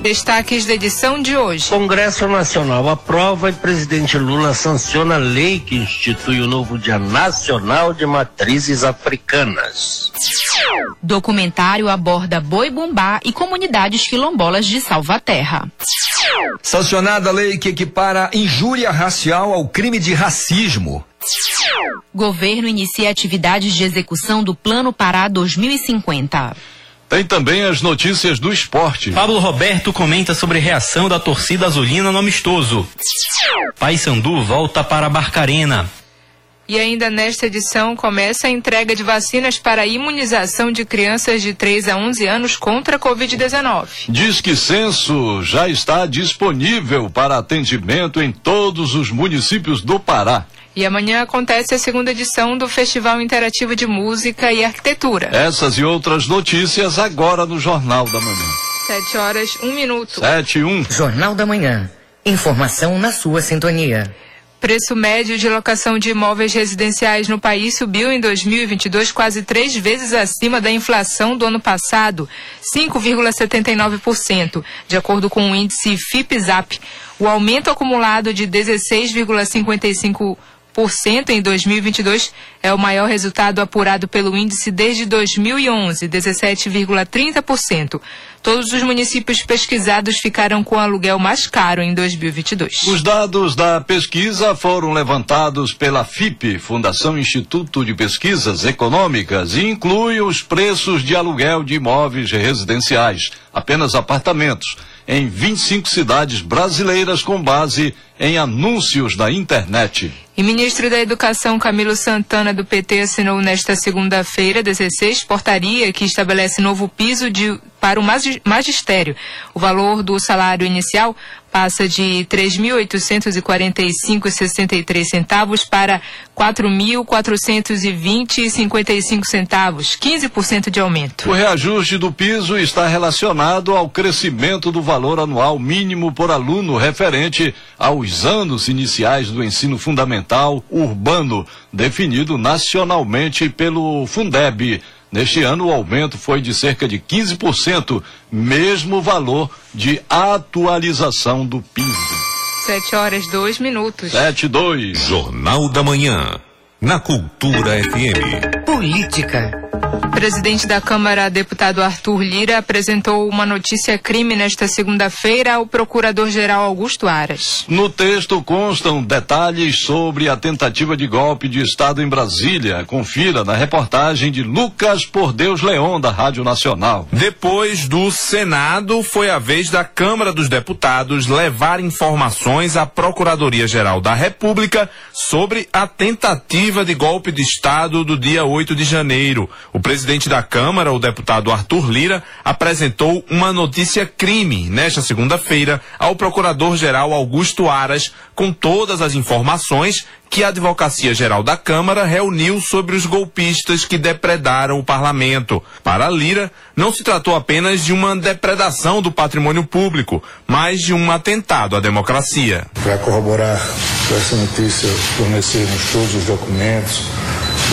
Destaques da edição de hoje. Congresso Nacional aprova e presidente Lula sanciona a lei que institui o novo Dia Nacional de Matrizes Africanas. Documentário aborda boi bumbá e comunidades quilombolas de Salvaterra. Sancionada a lei que equipara injúria racial ao crime de racismo. Governo inicia atividades de execução do Plano Pará 2050. Tem também as notícias do esporte. Pablo Roberto comenta sobre reação da torcida azulina no amistoso. Paysandu volta para Barcarena. E ainda nesta edição começa a entrega de vacinas para a imunização de crianças de 3 a 11 anos contra a Covid-19. Diz que censo já está disponível para atendimento em todos os municípios do Pará. E amanhã acontece a segunda edição do Festival Interativo de Música e Arquitetura. Essas e outras notícias agora no Jornal da Manhã. 7 horas, 1 minuto. 7 e 1. Jornal da Manhã. Informação na sua sintonia. Preço médio de locação de imóveis residenciais no país subiu em 2022 quase três vezes acima da inflação do ano passado, 5,79%, de acordo com o índice FIPZAP. O aumento acumulado de 16,55% em 2022 é o maior resultado apurado pelo índice desde 2011, 17,30%. Todos os municípios pesquisados ficaram com aluguel mais caro em 2022. Os dados da pesquisa foram levantados pela FIP, Fundação Instituto de Pesquisas Econômicas, e incluem os preços de aluguel de imóveis residenciais, apenas apartamentos, em 25 cidades brasileiras com base em anúncios da internet. E ministro da Educação Camilo Santana do PT assinou nesta segunda-feira, 16, portaria que estabelece novo piso de, para o magistério. O valor do salário inicial passa de 3.845,63 centavos para 4.420,55 centavos, 15% de aumento. O reajuste do piso está relacionado ao crescimento do valor anual mínimo por aluno referente aos anos iniciais do ensino fundamental urbano, definido nacionalmente pelo Fundeb. Neste ano, o aumento foi de cerca de 15%, mesmo valor de atualização do piso. 7 horas 2 minutos. 7 2. Jornal da Manhã. Na Cultura FM. Política. Presidente da Câmara, deputado Arthur Lira, apresentou uma notícia crime nesta segunda-feira ao procurador-geral Augusto Aras. No texto constam detalhes sobre a tentativa de golpe de Estado em Brasília. Confira na reportagem de Lucas Por Deus Leão, da Rádio Nacional. Depois do Senado, foi a vez da Câmara dos Deputados levar informações à Procuradoria-Geral da República sobre a tentativa de golpe de Estado do dia 8 de janeiro. O presidente da Câmara, o deputado Arthur Lira, apresentou uma notícia crime nesta segunda-feira ao procurador-geral Augusto Aras, com todas as informações que a Advocacia Geral da Câmara reuniu sobre os golpistas que depredaram o parlamento. Para Lira, não se tratou apenas de uma depredação do patrimônio público, mas de um atentado à democracia. Para corroborar essa notícia, fornecemos todos os documentos,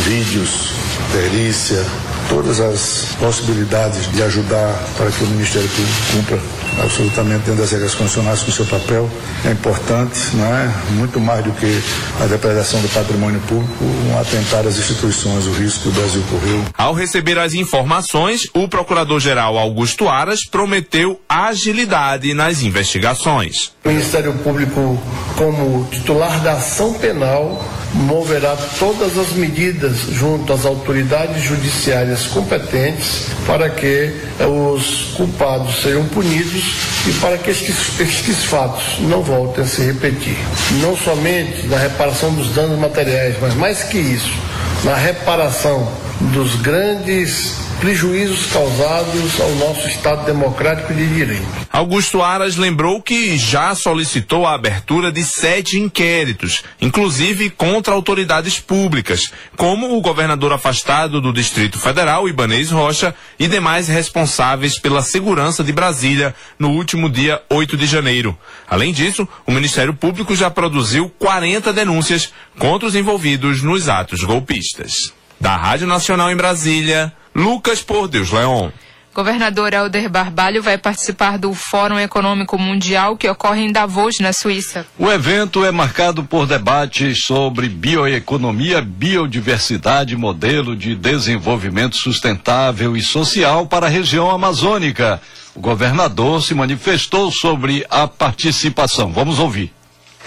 vídeos, perícia, todas as possibilidades de ajudar para que o Ministério Público cumpra absolutamente dentro das regras constitucionais com o seu papel. É importante, não é? Muito mais do que a depredação do patrimônio público, um atentar às instituições, o risco que o Brasil correu. Ao receber as informações, o Procurador-Geral Augusto Aras prometeu agilidade nas investigações. O Ministério Público, como titular da ação penal, moverá todas as medidas junto às autoridades judiciárias competentes para que os culpados sejam punidos e para que estes, estes fatos não voltem a se repetir. Não somente na reparação dos danos materiais, mas mais que isso, na reparação dos grandes prejuízos causados ao nosso Estado democrático de direito. Augusto Aras lembrou que já solicitou a abertura de sete inquéritos, inclusive contra autoridades públicas, como o governador afastado do Distrito Federal, Ibanez Rocha, e demais responsáveis pela segurança de Brasília no último dia 8 de janeiro. Além disso, o Ministério Público já produziu 40 denúncias contra os envolvidos nos atos golpistas. Da Rádio Nacional em Brasília, Lucas Por Deus Leon. Governador Helder Barbalho vai participar do Fórum Econômico Mundial que ocorre em Davos, na Suíça. O evento é marcado por debates sobre bioeconomia, biodiversidade, modelo de desenvolvimento sustentável e social para a região amazônica. O governador se manifestou sobre a participação. Vamos ouvir.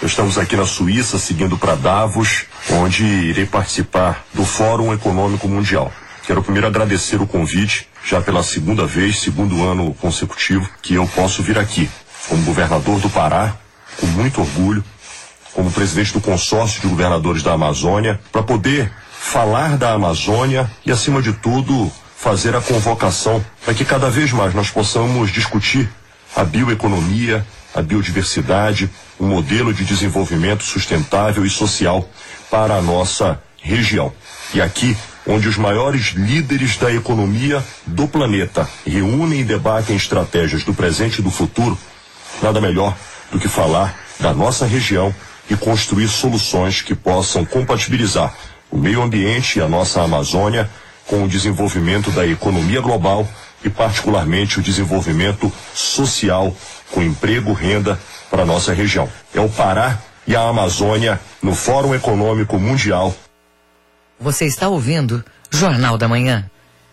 Estamos aqui na Suíça, seguindo para Davos, onde irei participar do Fórum Econômico Mundial. Quero primeiro agradecer o convite, já pela segunda vez, segundo ano consecutivo, que eu posso vir aqui, como governador do Pará, com muito orgulho, como presidente do consórcio de governadores da Amazônia, para poder falar da Amazônia e, acima de tudo, fazer a convocação para que cada vez mais nós possamos discutir a bioeconomia, a biodiversidade, um modelo de desenvolvimento sustentável e social para a nossa região. E aqui, onde os maiores líderes da economia do planeta reúnem e debatem estratégias do presente e do futuro, nada melhor do que falar da nossa região e construir soluções que possam compatibilizar o meio ambiente e a nossa Amazônia com o desenvolvimento da economia global e, particularmente, o desenvolvimento social com emprego, renda para a nossa região. É o Pará e a Amazônia no Fórum Econômico Mundial. Você está ouvindo Jornal da Manhã.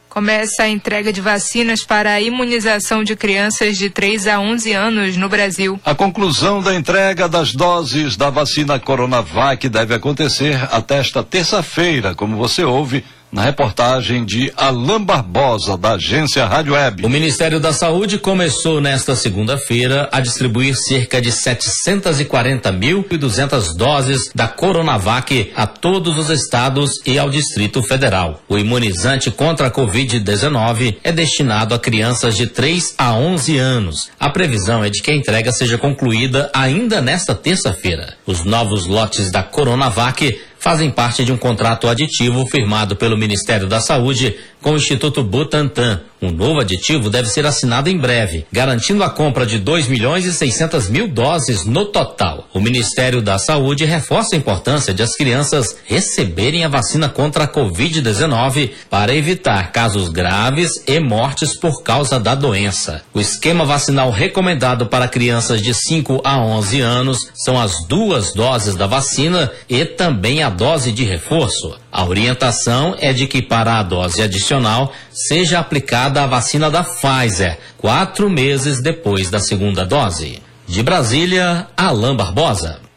Começa a entrega de vacinas para a imunização de crianças de 3 a 11 anos no Brasil. A conclusão da entrega das doses da vacina Coronavac deve acontecer até esta terça-feira, como você ouve na reportagem de Alain Barbosa, da agência Rádio Web. O Ministério da Saúde começou nesta segunda-feira a distribuir cerca de 740.200 doses da Coronavac a todos os estados e ao Distrito Federal. O imunizante contra a Covid-19 é destinado a crianças de 3 a 11 anos. A previsão é de que a entrega seja concluída ainda nesta terça-feira. Os novos lotes da Coronavac fazem parte de um contrato aditivo firmado pelo Ministério da Saúde com o Instituto Butantan. Um novo aditivo deve ser assinado em breve, garantindo a compra de 2 milhões e 600 mil doses no total. O Ministério da Saúde reforça a importância de as crianças receberem a vacina contra a Covid-19 para evitar casos graves e mortes por causa da doença. O esquema vacinal recomendado para crianças de 5 a 11 anos são as duas doses da vacina e também a dose de reforço. A orientação é de que para a dose adicional seja aplicada a vacina da Pfizer, quatro meses depois da segunda dose. De Brasília, Alain Barbosa.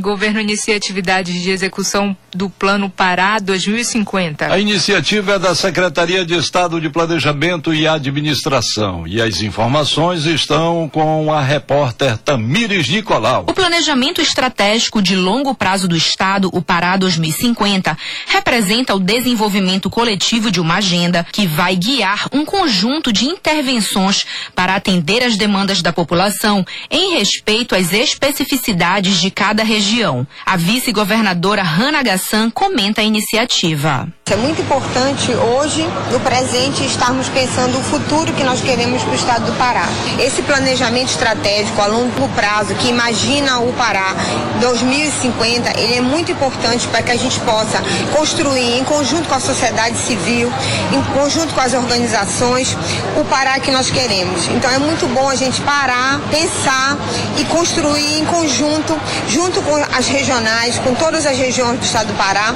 Governo inicia atividades de execução do Plano Pará 2050. A iniciativa é da Secretaria de Estado de Planejamento e Administração e as informações estão com a repórter Tamires Nicolau. O planejamento estratégico de longo prazo do Estado, o Pará 2050, representa o desenvolvimento coletivo de uma agenda que vai guiar um conjunto de intervenções para atender as demandas da população em respeito às especificidades de cada região região. A vice-governadora Hanna Gassan comenta a iniciativa. É muito importante hoje, no presente, estarmos pensando o futuro que nós queremos para o estado do Pará. Esse planejamento estratégico a longo prazo, que imagina o Pará 2050, ele é muito importante para que a gente possa construir, em conjunto com a sociedade civil, em conjunto com as organizações, o Pará que nós queremos. Então é muito bom a gente parar, pensar e construir em conjunto, junto com as regionais, com todas as regiões do estado do Pará,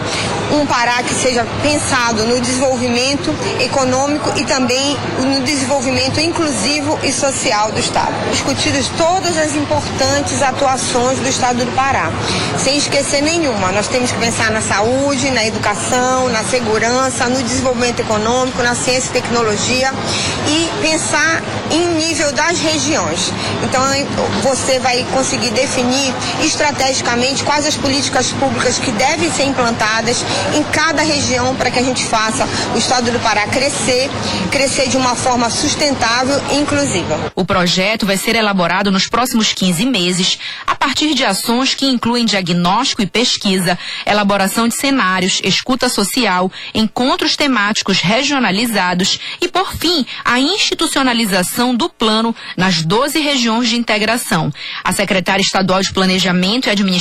um Pará que seja pensado no desenvolvimento econômico e também no desenvolvimento inclusivo e social do estado. Discutidas todas as importantes atuações do estado do Pará, sem esquecer nenhuma. Nós temos que pensar na saúde, na educação, na segurança, no desenvolvimento econômico, na ciência e tecnologia e pensar em nível das regiões. Então você vai conseguir definir estratégias estrategicamente quais as políticas públicas que devem ser implantadas em cada região para que a gente faça o estado do Pará crescer, crescer de uma forma sustentável e inclusiva. O projeto vai ser elaborado nos próximos 15 meses, a partir de ações que incluem diagnóstico e pesquisa, elaboração de cenários, escuta social, encontros temáticos regionalizados e, por fim, a institucionalização do plano nas 12 regiões de integração. A secretária estadual de Planejamento e Administração,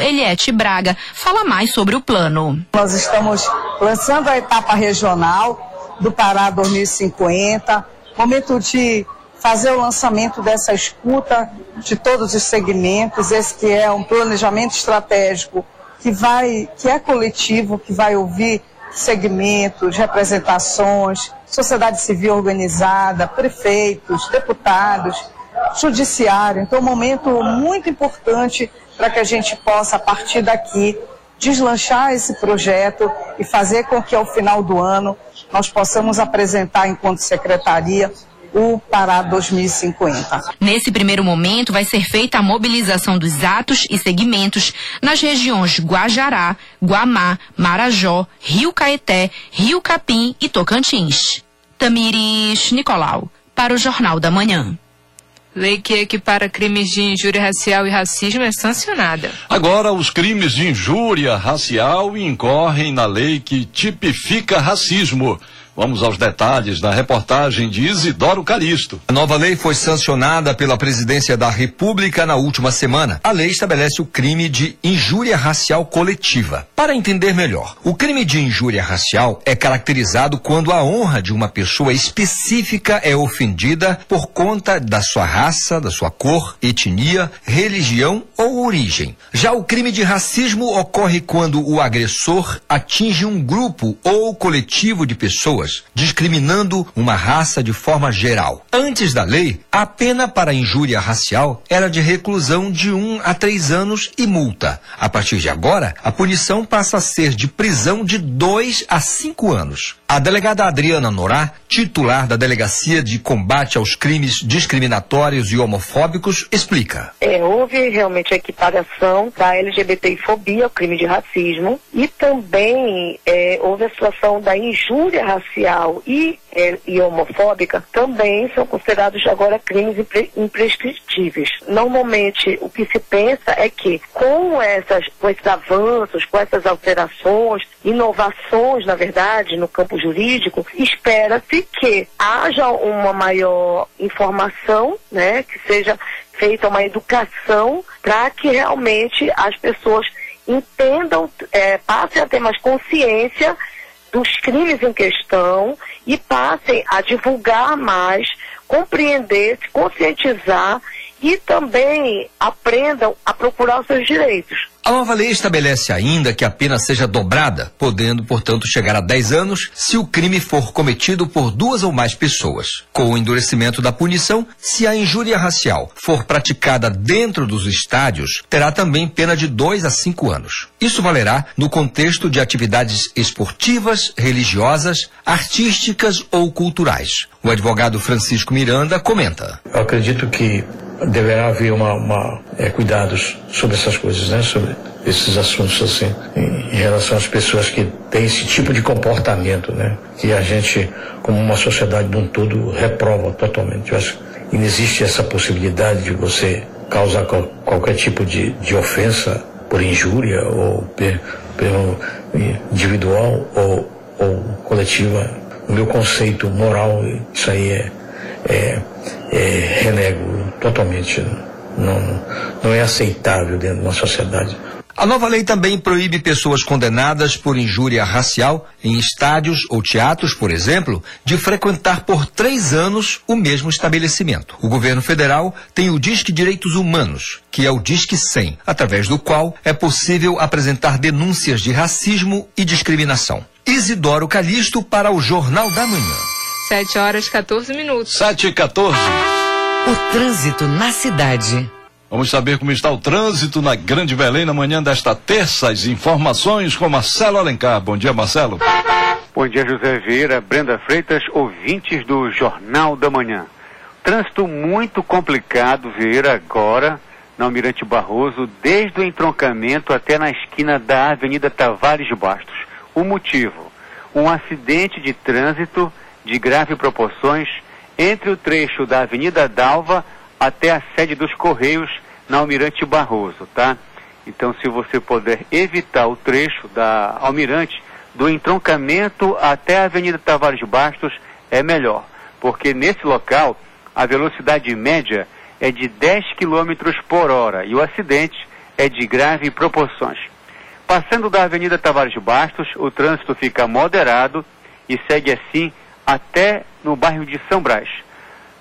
Eliette Braga, fala mais sobre o plano. Nós estamos lançando a etapa regional do Pará 2050, momento de fazer o lançamento dessa escuta de todos os segmentos, esse que é um planejamento estratégico que vai, que é coletivo, que vai ouvir segmentos, representações, sociedade civil organizada, prefeitos, deputados, judiciário. Então, um momento muito importante para que a gente possa, a partir daqui, deslanchar esse projeto e fazer com que ao final do ano nós possamos apresentar, enquanto secretaria, o Pará 2050. Nesse primeiro momento, vai ser feita a mobilização dos atos e segmentos nas regiões Guajará, Guamá, Marajó, Rio Caeté, Rio Capim e Tocantins. Tamires Nicolau, para o Jornal da Manhã. Lei que equipara crimes de injúria racial e racismo é sancionada. Agora, os crimes de injúria racial incorrem na lei que tipifica racismo. Vamos aos detalhes da reportagem de Isidoro Calixto. A nova lei foi sancionada pela Presidência da República na última semana. A lei estabelece o crime de injúria racial coletiva. Para entender melhor, o crime de injúria racial é caracterizado quando a honra de uma pessoa específica é ofendida por conta da sua raça, da sua cor, etnia, religião ou origem. Já o crime de racismo ocorre quando o agressor atinge um grupo ou coletivo de pessoas pessoas, discriminando uma raça de forma geral. Antes da lei, a pena para injúria racial era de reclusão de um a três anos e multa. A partir de agora, a punição passa a ser de prisão de dois a cinco anos. A delegada Adriana Norá, titular da Delegacia de Combate aos Crimes Discriminatórios e Homofóbicos, explica. É, houve realmente a equiparação da LGBTfobia, o crime de racismo, e também é, houve a situação da injúria racial e, é, e homofóbica, também são considerados agora crimes impre, imprescritíveis. Normalmente, o que se pensa é que com, essas, com esses avanços, com essas alterações, inovações, na verdade, no campo jurídico, espera-se que haja uma maior informação, né, que seja feita uma educação para que realmente as pessoas entendam, é, passem a ter mais consciência dos crimes em questão e passem a divulgar mais, compreender, se conscientizar e também aprendam a procurar os seus direitos. A nova lei estabelece ainda que a pena seja dobrada, podendo, portanto, chegar a 10 anos se o crime for cometido por duas ou mais pessoas. Com o endurecimento da punição, se a injúria racial for praticada dentro dos estádios, terá também pena de 2 a 5 anos. Isso valerá no contexto de atividades esportivas, religiosas, artísticas ou culturais. O advogado Francisco Miranda comenta. Eu acredito que deverá haver uma, uma é, cuidados sobre essas coisas, né? Sobre esses assuntos assim, em, em, relação às pessoas que têm esse tipo de comportamento, né? Que a gente, como uma sociedade de um todo, reprova totalmente. Eu acho que não existe essa possibilidade de você causar qual, qualquer tipo de, de ofensa por injúria ou pelo individual ou, ou coletiva. No meu conceito moral, isso aí é, é, é renego totalmente. Não, não é aceitável dentro de uma sociedade. A nova lei também proíbe pessoas condenadas por injúria racial em estádios ou teatros, por exemplo, de frequentar por três anos o mesmo estabelecimento. O governo federal tem o Disque Direitos Humanos, que é o Disque 100, através do qual é possível apresentar denúncias de racismo e discriminação. Isidoro Calixto para o Jornal da Manhã. 7 horas 14 minutos. 7 e 14. O trânsito na cidade. Vamos saber como está o trânsito na Grande Belém na manhã desta terça. As informações com Marcelo Alencar. Bom dia, Marcelo. Bom dia, José Vieira, Brenda Freitas, ouvintes do Jornal da Manhã. Trânsito muito complicado, Vieira, agora na Almirante Barroso, desde o entroncamento até na esquina da Avenida Tavares Bastos. O motivo? Um acidente de trânsito de grave proporções entre o trecho da Avenida Dalva até a sede dos Correios na Almirante Barroso, tá? Então, se você puder evitar o trecho da Almirante, do entroncamento até a Avenida Tavares Bastos, é melhor. Porque nesse local, a velocidade média é de 10 km por hora e o acidente é de grave proporções. Passando da Avenida Tavares Bastos, o trânsito fica moderado e segue assim até no bairro de São Brás.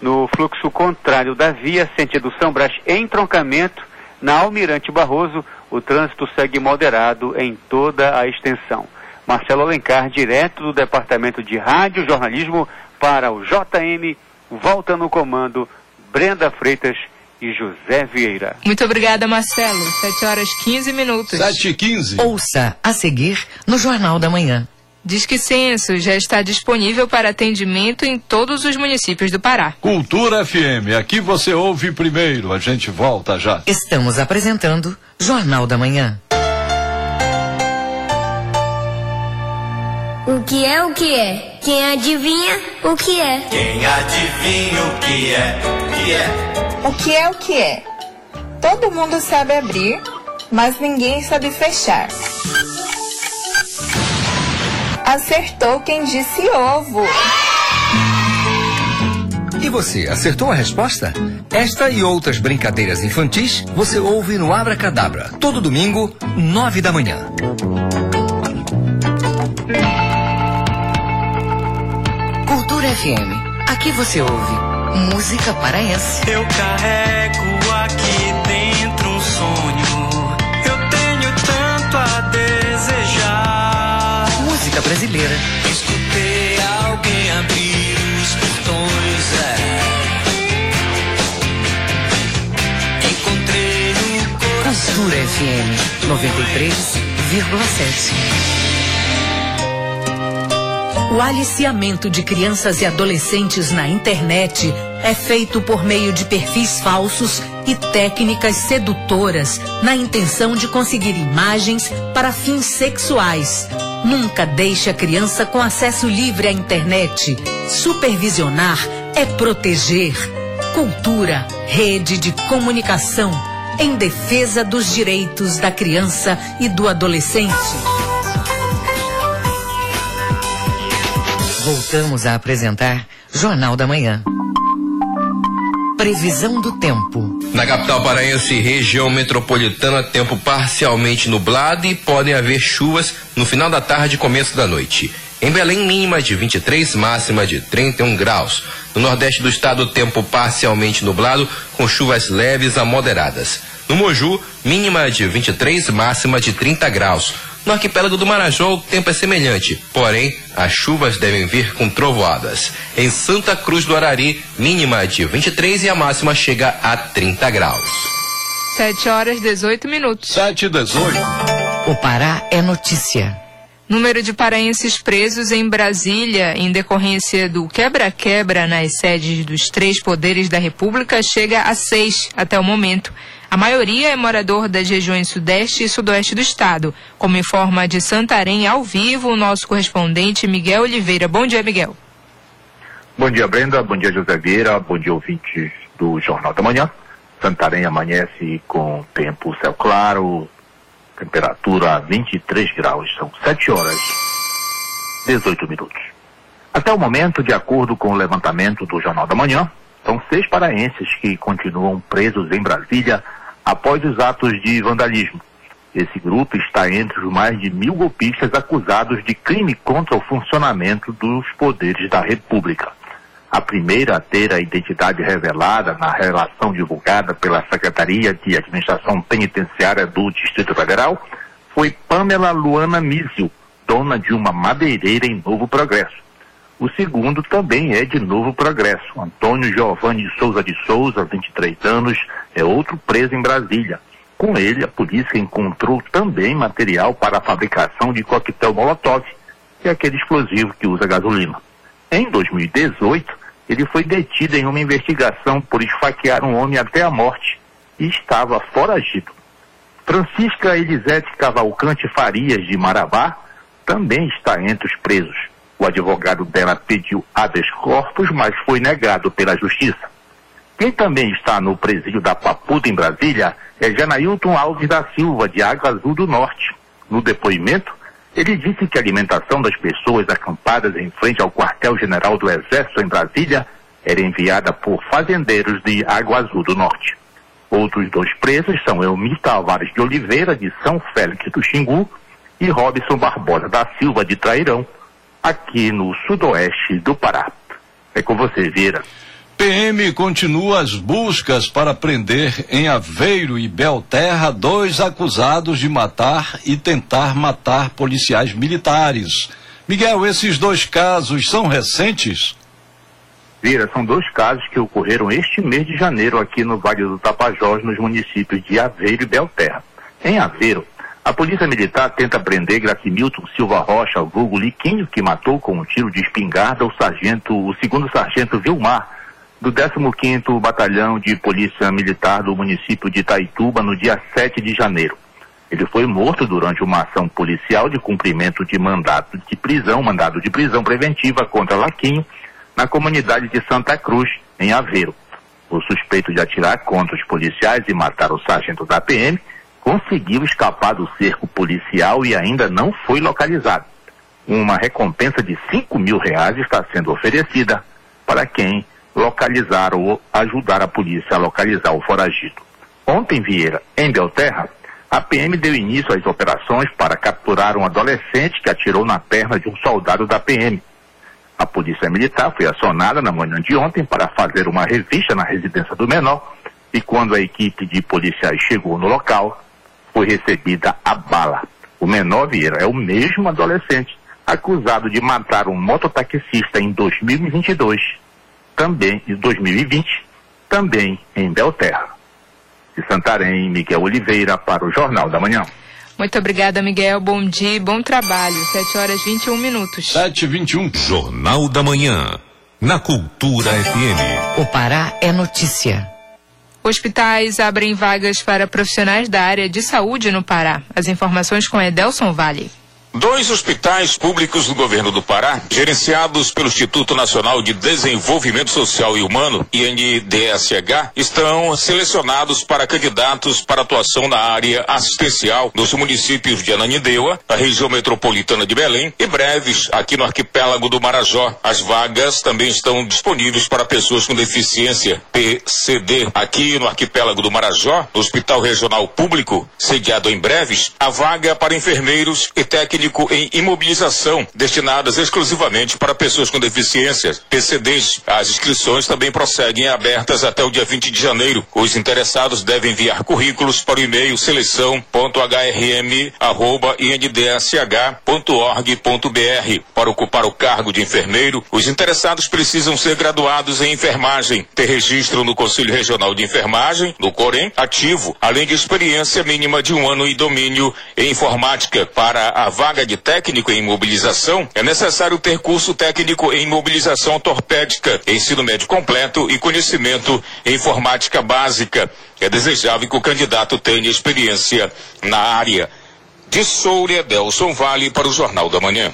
No fluxo contrário da via, sentido São Brás entroncamento, na Almirante Barroso, o trânsito segue moderado em toda a extensão. Marcelo Alencar, direto do Departamento de Rádio Jornalismo, para o JM, volta no comando, Brenda Freitas e José Vieira. Muito obrigada, Marcelo. 7 horas 15 minutos. 7 e 15. Ouça a seguir no Jornal da Manhã. Diz que Censo já está disponível para atendimento em todos os municípios do Pará. Cultura FM, aqui você ouve primeiro, a gente volta já. Estamos apresentando Jornal da Manhã. O que é o que é? Quem adivinha o que é? Quem adivinha o que é? O que é? O que é o que é? Todo mundo sabe abrir, mas ninguém sabe fechar. Acertou quem disse ovo. E você, acertou a resposta? Esta e outras brincadeiras infantis você ouve no Abra Cadabra, todo domingo, nove da manhã. Cultura FM. Aqui você ouve música paraense. Eu carrego aqui dentro um sonho. Música brasileira. Escutei alguém abrir os portões. É. Encontrei no coração. Cultura FM 93,7. O aliciamento de crianças e adolescentes na internet é feito por meio de perfis falsos e técnicas sedutoras na intenção de conseguir imagens para fins sexuais. Nunca deixe a criança com acesso livre à internet. Supervisionar é proteger. Cultura, rede de comunicação em defesa dos direitos da criança e do adolescente. Voltamos a apresentar Jornal da Manhã. Previsão do tempo. Na capital paraense região metropolitana, tempo parcialmente nublado e podem haver chuvas no final da tarde e começo da noite. Em Belém, mínima de 23, máxima de 31 graus. No nordeste do estado, tempo parcialmente nublado, com chuvas leves a moderadas. No Moju, mínima de 23, máxima de 30 graus. No arquipélago do Marajó, o tempo é semelhante, porém, as chuvas devem vir com trovoadas. Em Santa Cruz do Arari, mínima de 23 e a máxima chega a 30 graus. 7 horas 18 minutos. 7 e 18. O Pará é notícia. Número de paraenses presos em Brasília em decorrência do quebra-quebra nas sedes dos três poderes da República chega a seis até o momento. A maioria é morador das regiões sudeste e sudoeste do estado, como informa de Santarém ao vivo o nosso correspondente Miguel Oliveira. Bom dia, Miguel. Bom dia, Brenda. Bom dia, José Vieira. Bom dia, ouvintes do Jornal da Manhã. Santarém amanhece com tempo céu claro, temperatura 23 graus. São 7 horas 18 minutos. Até o momento, de acordo com o levantamento do Jornal da Manhã, são seis paraenses que continuam presos em Brasília após os atos de vandalismo. Esse grupo está entre os mais de mil golpistas acusados de crime contra o funcionamento dos poderes da República. A primeira a ter a identidade revelada na relação divulgada pela Secretaria de Administração Penitenciária do Distrito Federal foi Pamela Luana Mísio, dona de uma madeireira em Novo Progresso. O segundo também é de Novo Progresso. Antônio Giovanni Souza de Souza, 23 anos, é outro preso em Brasília. Com ele, a polícia encontrou também material para a fabricação de coquetel Molotov, que é aquele explosivo que usa gasolina. Em 2018, ele foi detido em uma investigação por esfaquear um homem até a morte e estava foragido. Francisca Elisete Cavalcante Farias de Marabá também está entre os presos. O advogado dela pediu habeas corpus, mas foi negado pela justiça. Quem também está no presídio da Papuda, em Brasília, é Janailton Alves da Silva, de Água Azul do Norte. No depoimento, ele disse que a alimentação das pessoas acampadas em frente ao quartel-general do Exército em Brasília era enviada por fazendeiros de Água Azul do Norte. Outros dois presos são Elmir Tavares de Oliveira, de São Félix do Xingu, e Robson Barbosa da Silva, de Trairão, aqui no sudoeste do Pará. É com você, Vieira. PM continua as buscas para prender em Aveiro e Belterra dois acusados de matar e tentar matar policiais militares. Miguel, esses dois casos são recentes? Vira, são dois casos que ocorreram este mês de janeiro aqui no Vale do Tapajós, nos municípios de Aveiro e Belterra. Em Aveiro, a Polícia Militar tenta prender Gracimilton Silva Rocha, vulgo Liquinho, que matou com um tiro de espingarda o sargento, o segundo sargento Vilmar, do 15º Batalhão de Polícia Militar do município de Itaituba no dia 7 de janeiro. Ele foi morto durante uma ação policial de cumprimento de mandato de prisão, mandado de prisão preventiva contra Laquinho, na comunidade de Santa Cruz, em Aveiro. O suspeito de atirar contra os policiais e matar o sargento da PM conseguiu escapar do cerco policial e ainda não foi localizado. Uma recompensa de 5 mil reais está sendo oferecida para quem localizar ou ajudar a polícia a localizar o foragido. Ontem, Vieira, em Belterra, a PM deu início às operações para capturar um adolescente que atirou na perna de um soldado da PM. A polícia militar foi acionada na manhã de ontem para fazer uma revista na residência do menor e quando a equipe de policiais chegou no local, foi recebida a bala. O menor Vieira é o mesmo adolescente acusado de matar um mototaxista em 2022 também em 2020, também em Belterra. De Santarém, Miguel Oliveira, para o Jornal da Manhã. Muito obrigada, Miguel. Bom dia, bom trabalho. 7 horas e 21 minutos. 7 e 21. Jornal da Manhã. Na Cultura FM. O Pará é notícia. Hospitais abrem vagas para profissionais da área de saúde no Pará. As informações com Edelson Vale. Dois hospitais públicos do governo do Pará, gerenciados pelo Instituto Nacional de Desenvolvimento Social e Humano, INDSH, estão selecionados para candidatos para atuação na área assistencial nos municípios de Ananindeua, a região metropolitana de Belém e breves aqui no arquipélago do Marajó. As vagas também estão disponíveis para pessoas com deficiência PCD. Aqui no arquipélago do Marajó, no Hospital Regional Público, sediado em breves, a vaga para enfermeiros e técnicos em imobilização, destinadas exclusivamente para pessoas com deficiências, PCDs. As inscrições também prosseguem abertas até o dia 20 de janeiro. Os interessados devem enviar currículos para o e-mail seleção.hrm.indsh.org.br. Para ocupar o cargo de enfermeiro, os interessados precisam ser graduados em enfermagem, ter registro no Conselho Regional de Enfermagem, no COREM, ativo, além de experiência mínima de um ano e domínio em informática para a vaga vaga de técnico em imobilização, é necessário ter curso técnico em imobilização ortopédica, ensino médio completo e conhecimento em informática básica. É desejável que o candidato tenha experiência na área. De Souria, Delson Vale para o Jornal da Manhã.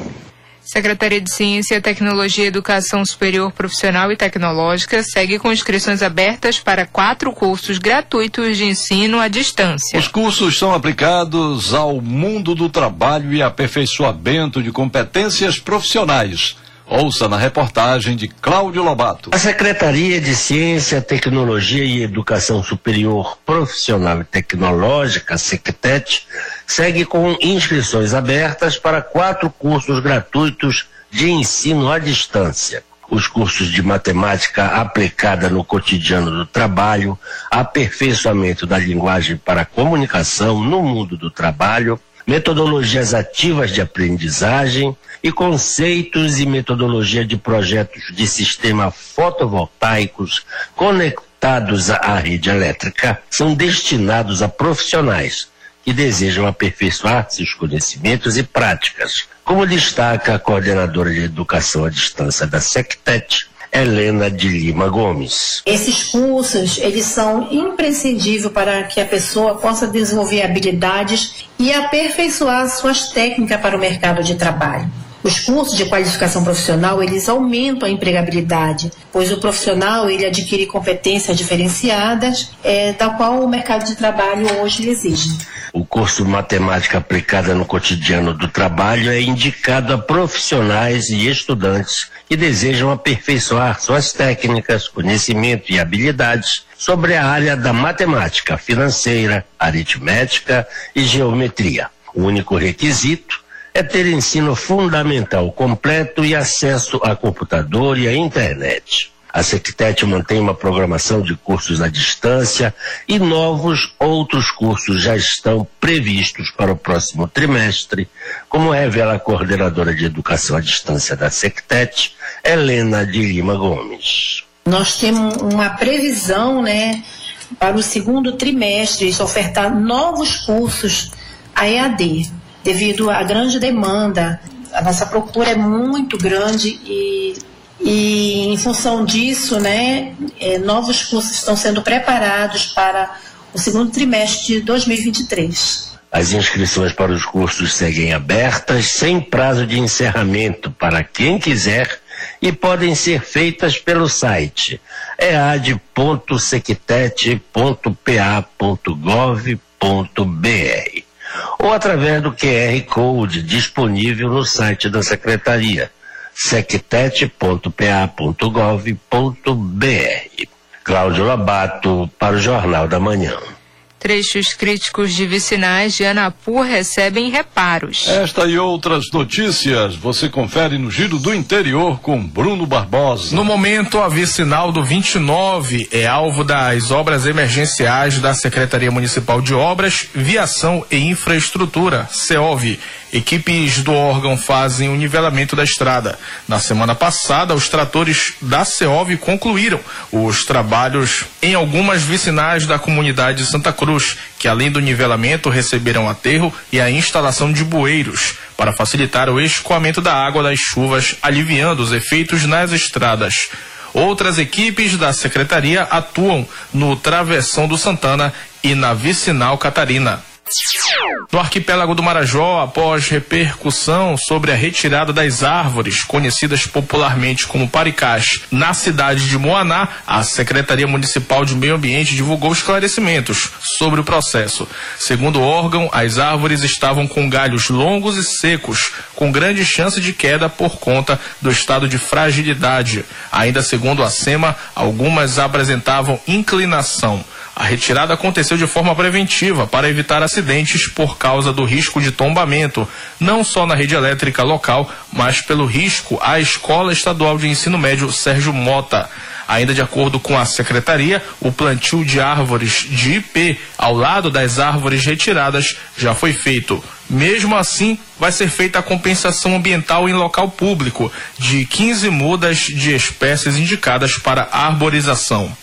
Secretaria de Ciência, Tecnologia, Educação Superior Profissional e Tecnológica segue com inscrições abertas para quatro cursos gratuitos de ensino à distância. Os cursos são aplicados ao mundo do trabalho e aperfeiçoamento de competências profissionais. Ouça na reportagem de Cláudio Lobato. A Secretaria de Ciência, Tecnologia e Educação Superior Profissional e Tecnológica, SECTET, segue com inscrições abertas para quatro cursos gratuitos de ensino à distância. Os cursos de matemática aplicada no cotidiano do trabalho, aperfeiçoamento da linguagem para comunicação no mundo do trabalho, metodologias ativas de aprendizagem e conceitos e metodologia de projetos de sistema fotovoltaicos conectados à rede elétrica são destinados a profissionais que desejam aperfeiçoar seus conhecimentos e práticas. Como destaca a coordenadora de educação à distância da SECTET, Helena de Lima Gomes. Esses cursos, eles são imprescindíveis para que a pessoa possa desenvolver habilidades e aperfeiçoar suas técnicas para o mercado de trabalho. Os cursos de qualificação profissional, eles aumentam a empregabilidade, pois o profissional, ele adquire competências diferenciadas, é, da qual o mercado de trabalho hoje exige. O curso Matemática Aplicada no Cotidiano do Trabalho é indicado a profissionais e estudantes que desejam aperfeiçoar suas técnicas, conhecimento e habilidades sobre a área da matemática financeira, aritmética e geometria. O único requisito é ter ensino fundamental completo e acesso a computador e à internet. A Sectet mantém uma programação de cursos à distância e novos outros cursos já estão previstos para o próximo trimestre, como revela a coordenadora de educação à distância da Sectet, Helena de Lima Gomes. Nós temos uma previsão, né, para o segundo trimestre, de ofertar novos cursos a EAD devido à grande demanda. A nossa procura é muito grande e, e em função disso, né, é, novos cursos estão sendo preparados para o segundo trimestre de 2023. As inscrições para os cursos seguem abertas, sem prazo de encerramento para quem quiser e podem ser feitas pelo site ead.sectet.pa.gov.br ou através do QR Code disponível no site da Secretaria, sectet.pa.gov.br. Cláudio Labato, para o Jornal da Manhã. Trechos críticos de vicinais de Anapu recebem reparos. Esta e outras notícias você confere no Giro do Interior com Bruno Barbosa. No momento, a vicinal do 29 é alvo das obras emergenciais da Secretaria Municipal de Obras, Viação e Infraestrutura, CEOV. Equipes do órgão fazem o nivelamento da estrada. Na semana passada, os tratores da CEOV concluíram os trabalhos em algumas vicinais da comunidade de Santa Cruz, que além do nivelamento receberam aterro e a instalação de bueiros para facilitar o escoamento da água das chuvas, aliviando os efeitos nas estradas. Outras equipes da secretaria atuam no Travessão do Santana e na Vicinal Catarina. No arquipélago do Marajó, após repercussão sobre a retirada das árvores, conhecidas popularmente como paricás, na cidade de Moaná, a Secretaria Municipal de Meio Ambiente divulgou esclarecimentos sobre o processo. Segundo o órgão, as árvores estavam com galhos longos e secos, com grande chance de queda por conta do estado de fragilidade. Ainda segundo a SEMA, algumas apresentavam inclinação. A retirada aconteceu de forma preventiva para evitar acidentes por causa do risco de tombamento, não só na rede elétrica local, mas pelo risco à Escola Estadual de Ensino Médio Sérgio Mota. Ainda de acordo com a secretaria, o plantio de árvores de IP ao lado das árvores retiradas já foi feito. Mesmo assim, vai ser feita a compensação ambiental em local público de 15 mudas de espécies indicadas para arborização.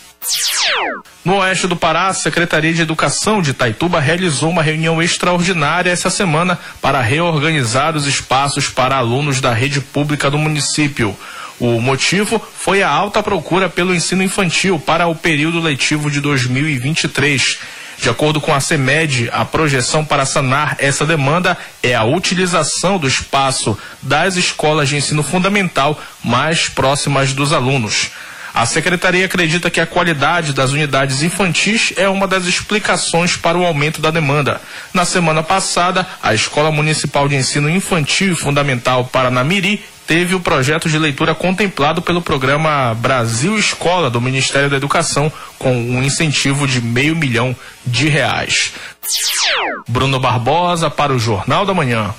No oeste do Pará, a Secretaria de Educação de Taituba realizou uma reunião extraordinária essa semana para reorganizar os espaços para alunos da rede pública do município. O motivo foi a alta procura pelo ensino infantil para o período letivo de 2023. De acordo com a CEMED, a projeção para sanar essa demanda é a utilização do espaço das escolas de ensino fundamental mais próximas dos alunos. A secretaria acredita que a qualidade das unidades infantis é uma das explicações para o aumento da demanda. Na semana passada, a Escola Municipal de Ensino Infantil e Fundamental Paranamiri teve o projeto de leitura contemplado pelo programa Brasil Escola do Ministério da Educação, com um incentivo de meio milhão de reais. Bruno Barbosa para o Jornal da Manhã.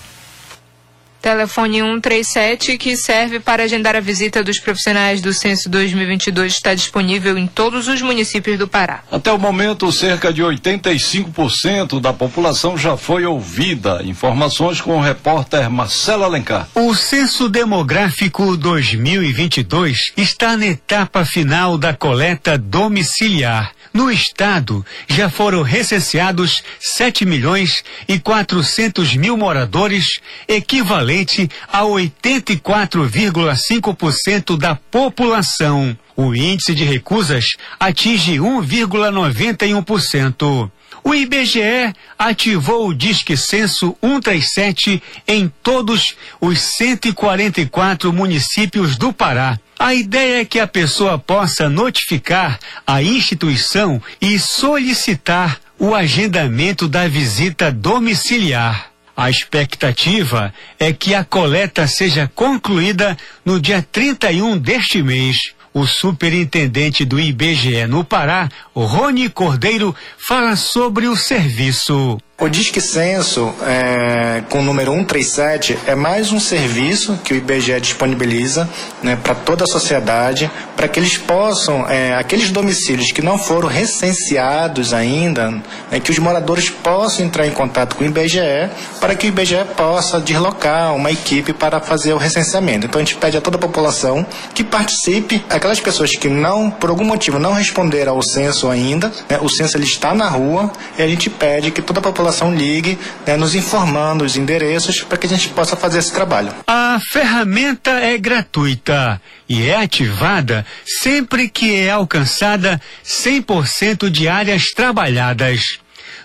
Telefone 137, que serve para agendar a visita dos profissionais do Censo 2022, está disponível em todos os municípios do Pará. Até o momento, cerca de 85% da população já foi ouvida. Informações com o repórter Marcelo Alencar. O Censo Demográfico 2022 está na etapa final da coleta domiciliar. No estado, já foram recenseados 7 milhões e 400 mil moradores, equivalente a 84,5% da população. O índice de recusas atinge 1,91%. O IBGE ativou o Disque Censo 137 em todos os 144 municípios do Pará. A ideia é que a pessoa possa notificar a instituição e solicitar o agendamento da visita domiciliar. A expectativa é que a coleta seja concluída no dia 31 deste mês. O superintendente do IBGE no Pará, Rony Cordeiro, fala sobre o serviço. O Disque Censo, é, com o número 137, é mais um serviço que o IBGE disponibiliza né, para toda a sociedade, para que eles possam, é, aqueles domicílios que não foram recenseados ainda, né, que os moradores possam entrar em contato com o IBGE, para que o IBGE possa deslocar uma equipe para fazer o recenseamento. Então a gente pede a toda a população que participe, aquelas pessoas que não, por algum motivo, não responderam ao censo ainda, né, o censo ele está na rua, e a gente pede que toda a população população ligue, né, nos informando os endereços para que a gente possa fazer esse trabalho. A ferramenta é gratuita e é ativada sempre que é alcançada 100% de áreas trabalhadas.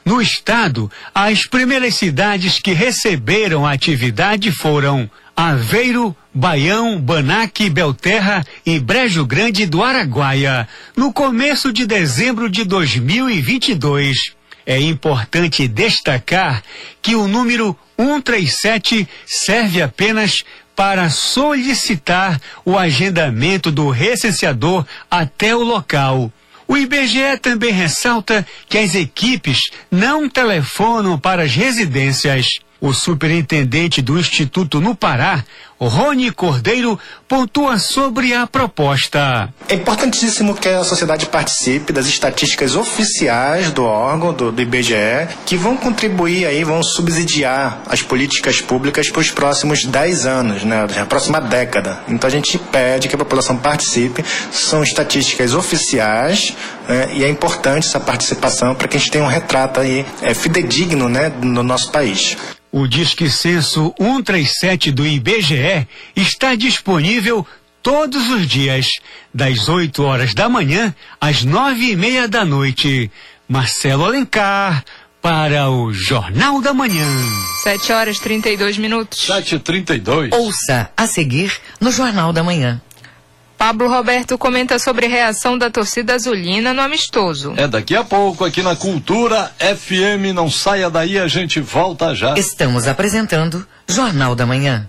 No estado, as primeiras cidades que receberam a atividade foram Aveiro, Baião, Banaque, Belterra e Brejo Grande do Araguaia, no começo de dezembro de 2022. É importante destacar que o número 137 serve apenas para solicitar o agendamento do recenseador até o local. O IBGE também ressalta que as equipes não telefonam para as residências. O superintendente do Instituto no Pará, Rony Cordeiro, pontua sobre a proposta. É importantíssimo que a sociedade participe das estatísticas oficiais do órgão, do, do IBGE, que vão contribuir aí, vão subsidiar as políticas públicas para os próximos 10 anos, né, a próxima década. Então a gente pede que a população participe, são estatísticas oficiais né, e é importante essa participação para que a gente tenha um retrato aí é, fidedigno né, no nosso país. O Disque Censo 137 do IBGE está disponível todos os dias, das 8 horas da manhã às nove e meia da noite. Marcelo Alencar, para o Jornal da Manhã. 7 horas 32 minutos. 7 32 Ouça a seguir no Jornal da Manhã. Pablo Roberto comenta sobre reação da torcida azulina no amistoso. É daqui a pouco aqui na Cultura FM. Não saia daí, a gente volta já. Estamos apresentando Jornal da Manhã.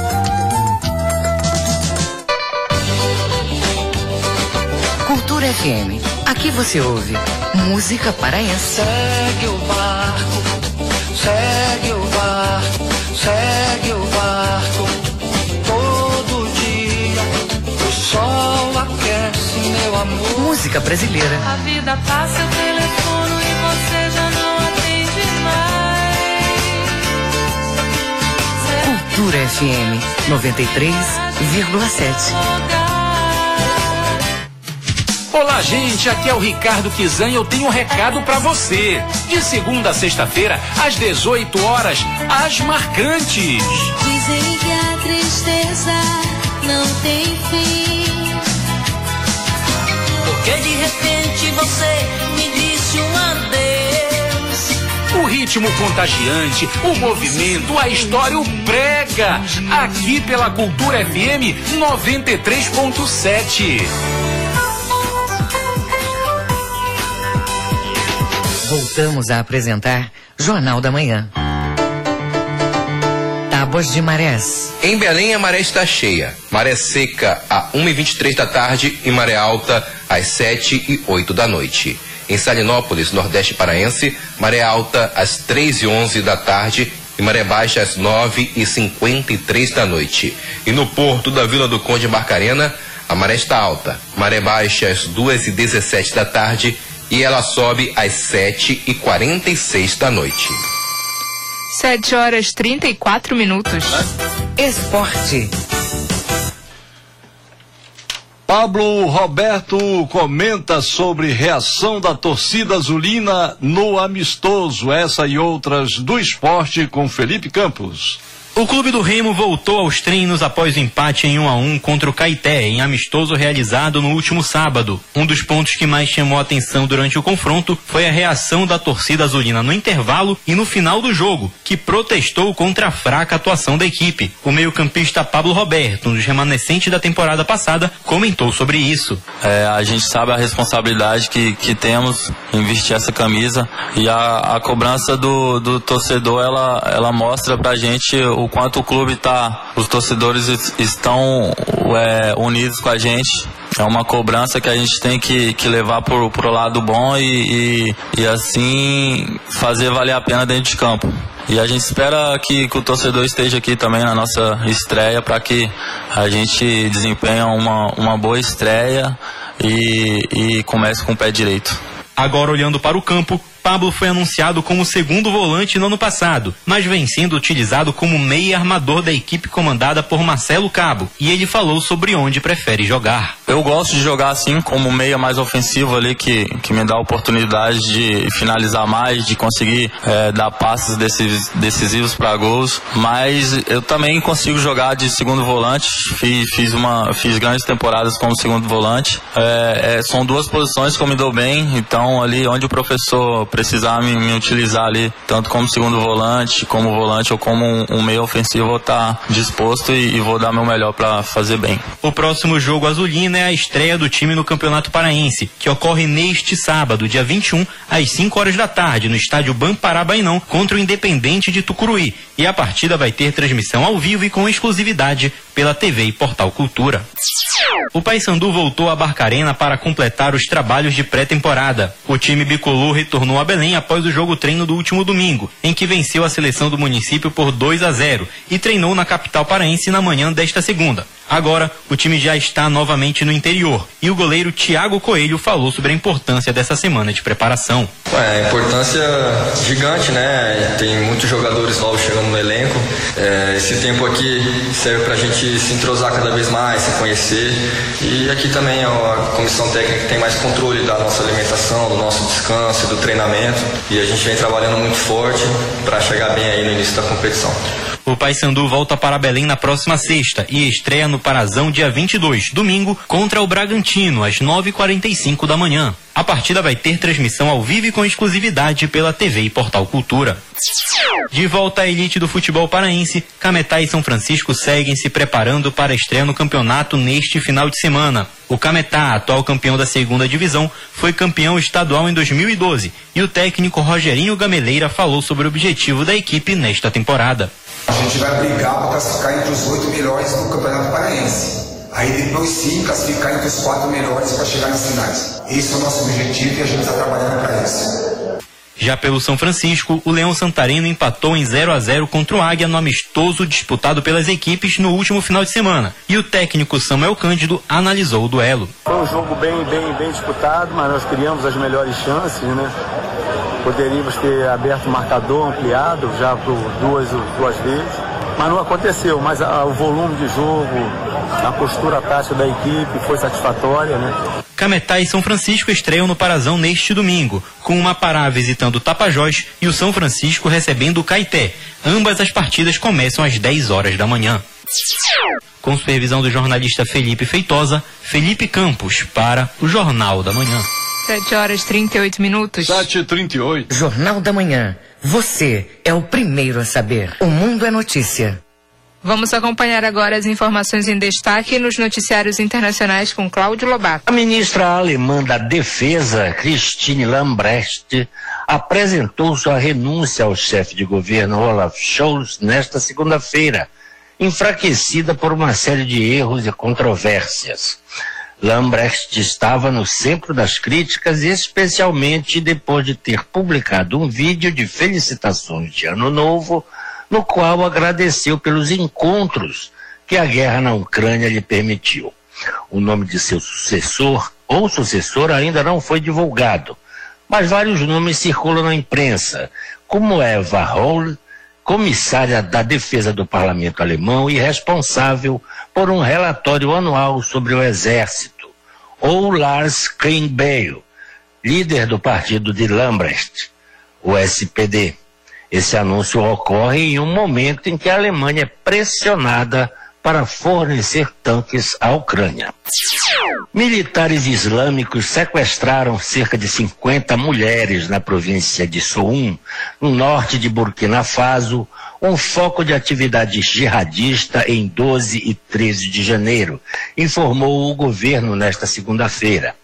FM. Aqui você ouve música paraense. Segue o barco, segue o barco, segue o barco. Todo dia o sol aquece meu amor. Música brasileira. A vida passa, eu telefono e você já não atende mais. Cultura FM 93,7. Olá, gente, aqui é o Ricardo Kizan e eu tenho um recado pra você. De segunda a sexta-feira, às 18 horas, as marcantes. Dizem que a tristeza não tem fim. Porque de repente você me disse um adeus. O ritmo contagiante, o movimento, a história, o prega. Aqui pela Cultura FM 93.7. Voltamos a apresentar Jornal da Manhã. Tábuas de Marés. Em Belém, a maré está cheia. Maré seca a 1h23 da tarde e maré alta às 7 e 8 da noite. Em Salinópolis, Nordeste Paraense, maré alta às 3 e 11 da tarde e maré baixa às 9 e 53 da noite. E no porto da Vila do Conde Barcarena, a maré está alta. Maré baixa às 2 e 17 da tarde e ela sobe às 7 e 46 da noite. 7 horas 34 minutos. Esporte. Pablo Roberto comenta sobre reação da torcida azulina no amistoso, essa e outras do esporte com Felipe Campos. O clube do Remo voltou aos treinos após o empate em 1 a 1 contra o Caeté, em amistoso realizado no último sábado. Um dos pontos que mais chamou a atenção durante o confronto foi a reação da torcida azulina no intervalo e no final do jogo, que protestou contra a fraca atuação da equipe. O meio-campista Pablo Roberto, um dos remanescentes da temporada passada, comentou sobre isso. É, a gente sabe a responsabilidade que, que temos em vestir essa camisa e a, a cobrança do, do torcedor ela, ela mostra pra gente o quanto o clube está, os torcedores es- estão é, unidos com a gente. É uma cobrança que a gente tem que, que levar pro, pro lado bom e, e, e assim fazer valer a pena dentro de campo. E a gente espera que, que o torcedor esteja aqui também na nossa estreia para que a gente desempenhe uma, uma boa estreia e, e comece com o pé direito. Agora olhando para o campo, Pablo foi anunciado como segundo volante no ano passado, mas vem sendo utilizado como meia armador da equipe comandada por Marcelo Cabo, e ele falou sobre onde prefere jogar. Eu gosto de jogar assim, como meia mais ofensivo ali, que, que me dá a oportunidade de finalizar mais, de conseguir eh, dar passes decis- decisivos para gols. Mas eu também consigo jogar de segundo volante. Fiz, fiz, uma, fiz grandes temporadas como segundo volante. Eh, eh, são duas posições que eu me dou bem, então ali onde o professor precisar me, me utilizar ali, tanto como segundo volante, como volante ou como um, um meio ofensivo, eu vou estar disposto e, e vou dar meu melhor para fazer bem. O próximo jogo azulino é a estreia do time no Campeonato Paraense, que ocorre neste sábado, dia 21, às 5 horas da tarde, no estádio Bamparabainão, contra o Independente de Tucuruí. E a partida vai ter transmissão ao vivo e com exclusividade pela TV e Portal Cultura. O Paysandu voltou a Barcarena para completar os trabalhos de pré-temporada. O time bicolor retornou a Belém após o jogo treino do último domingo, em que venceu a seleção do município por 2 a 0 e treinou na capital paraense na manhã desta segunda. Agora, o time já está novamente no interior e o goleiro Thiago Coelho falou sobre a importância dessa semana de preparação. É, importância gigante, né? Tem muitos jogadores novos chegando no elenco. É, esse tempo aqui serve para a gente se entrosar cada vez mais, se conhecer. E aqui também ó, a comissão técnica tem mais controle da nossa alimentação, do nosso descanso, do treinamento. E a gente vem trabalhando muito forte para chegar bem aí no início da competição. O Paysandu volta para Belém na próxima sexta e estreia no Parazão dia 22, domingo, contra o Bragantino, às 9h45 da manhã. A partida vai ter transmissão ao vivo e com exclusividade pela TV e Portal Cultura. De volta à elite do futebol paraense, Cametá e São Francisco seguem se preparando para a estreia no campeonato neste final de semana. O Cametá, atual campeão da segunda divisão, foi campeão estadual em 2012 e o técnico Rogerinho Gameleira falou sobre o objetivo da equipe nesta temporada. A gente vai brigar para classificar entre os oito melhores do Campeonato Paraense. Aí depois sim classificar entre os quatro melhores para chegar nas finais. Esse é o nosso objetivo e a gente está trabalhando para isso. Já pelo São Francisco, o Leão Santareno empatou em 0 a 0 contra o Águia no amistoso disputado pelas equipes no último final de semana. E o técnico Samuel Cândido analisou o duelo. Foi um jogo bem, bem, bem disputado, mas nós criamos as melhores chances, né? Poderíamos ter aberto o marcador, ampliado já por duas, duas vezes, mas não aconteceu. Mas a- o volume de jogo, a postura tática da equipe foi satisfatória, né? Cametá e São Francisco estreiam no Parazão neste domingo, com o Mapará visitando o Tapajós e o São Francisco recebendo o Caeté. Ambas as partidas começam às 10 horas da manhã. Com supervisão do jornalista Felipe Feitosa, Felipe Campos para o Jornal da Manhã. 7 horas 38 minutos. 7h38. Jornal da Manhã. Você é o primeiro a saber. O mundo é notícia. Vamos acompanhar agora as informações em destaque nos noticiários internacionais com Cláudio Lobato. A ministra alemã da Defesa, Christine Lambrecht, apresentou sua renúncia ao chefe de governo Olaf Scholz nesta segunda-feira, enfraquecida por uma série de erros e controvérsias. Lambrecht estava no centro das críticas, especialmente depois de ter publicado um vídeo de felicitações de Ano Novo, no qual agradeceu pelos encontros que a guerra na Ucrânia lhe permitiu. O nome de seu sucessor ou sucessora ainda não foi divulgado, mas vários nomes circulam na imprensa, como Eva Holl, comissária da defesa do parlamento alemão e responsável por um relatório anual sobre o exército, ou Lars Klingbeil, líder do partido de Lambrecht, o SPD. Esse anúncio ocorre em um momento em que a Alemanha é pressionada para fornecer tanques à Ucrânia. Militares islâmicos sequestraram cerca de 50 mulheres na província de Soum, no norte de Burkina Faso, um foco de atividade jihadista em 12 e 13 de janeiro, informou o governo nesta segunda-feira.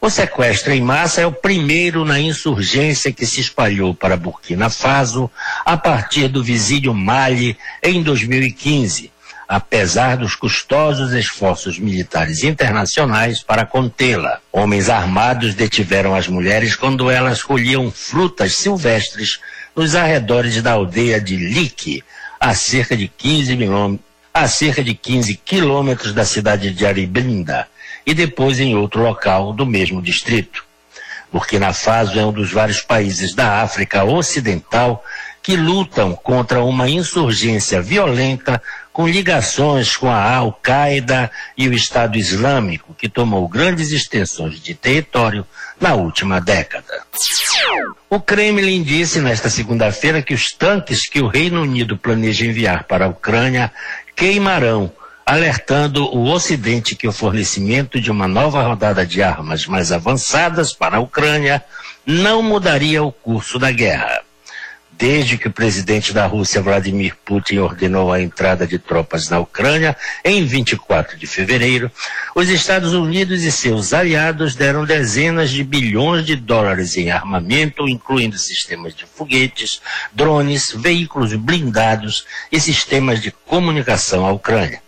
O sequestro em massa é o primeiro na insurgência que se espalhou para Burkina Faso a partir do vizinho Mali em 2015 apesar dos custosos esforços militares internacionais para contê-la. Homens armados detiveram as mulheres quando elas colhiam frutas silvestres nos arredores da aldeia de Lique, a cerca de 15 a cerca de 15 quilômetros da cidade de Aribinda, e depois em outro local do mesmo distrito. Burkina Faso é um dos vários países da África Ocidental que lutam contra uma insurgência violenta com ligações com a Al-Qaeda e o Estado Islâmico, que tomou grandes extensões de território na última década. O Kremlin disse nesta segunda-feira que os tanques que o Reino Unido planeja enviar para a Ucrânia queimarão, alertando o Ocidente que o fornecimento de uma nova rodada de armas mais avançadas para a Ucrânia não mudaria o curso da guerra desde que o presidente da Rússia, Vladimir Putin, ordenou a entrada de tropas na Ucrânia em 24 de fevereiro, os Estados Unidos e seus aliados deram dezenas de bilhões de dólares em armamento, incluindo sistemas de foguetes, drones, veículos blindados e sistemas de comunicação à Ucrânia.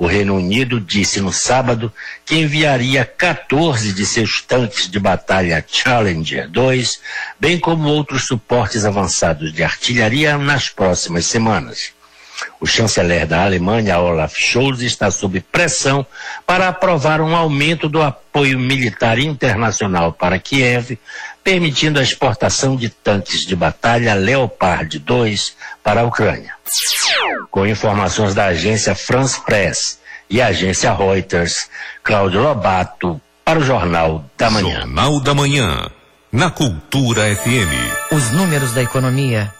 O Reino Unido disse no sábado que enviaria 14 de seus tanques de batalha Challenger 2, bem como outros suportes avançados de artilharia nas próximas semanas. O chanceler da Alemanha, Olaf Scholz, está sob pressão para aprovar um aumento do apoio militar internacional para Kiev, permitindo a exportação de tanques de batalha Leopard 2 para a Ucrânia. Com informações da agência France Press e agência Reuters, Cláudio Lobato, para o Jornal da Manhã. Jornal da Manhã, na Cultura FM. Os números da economia.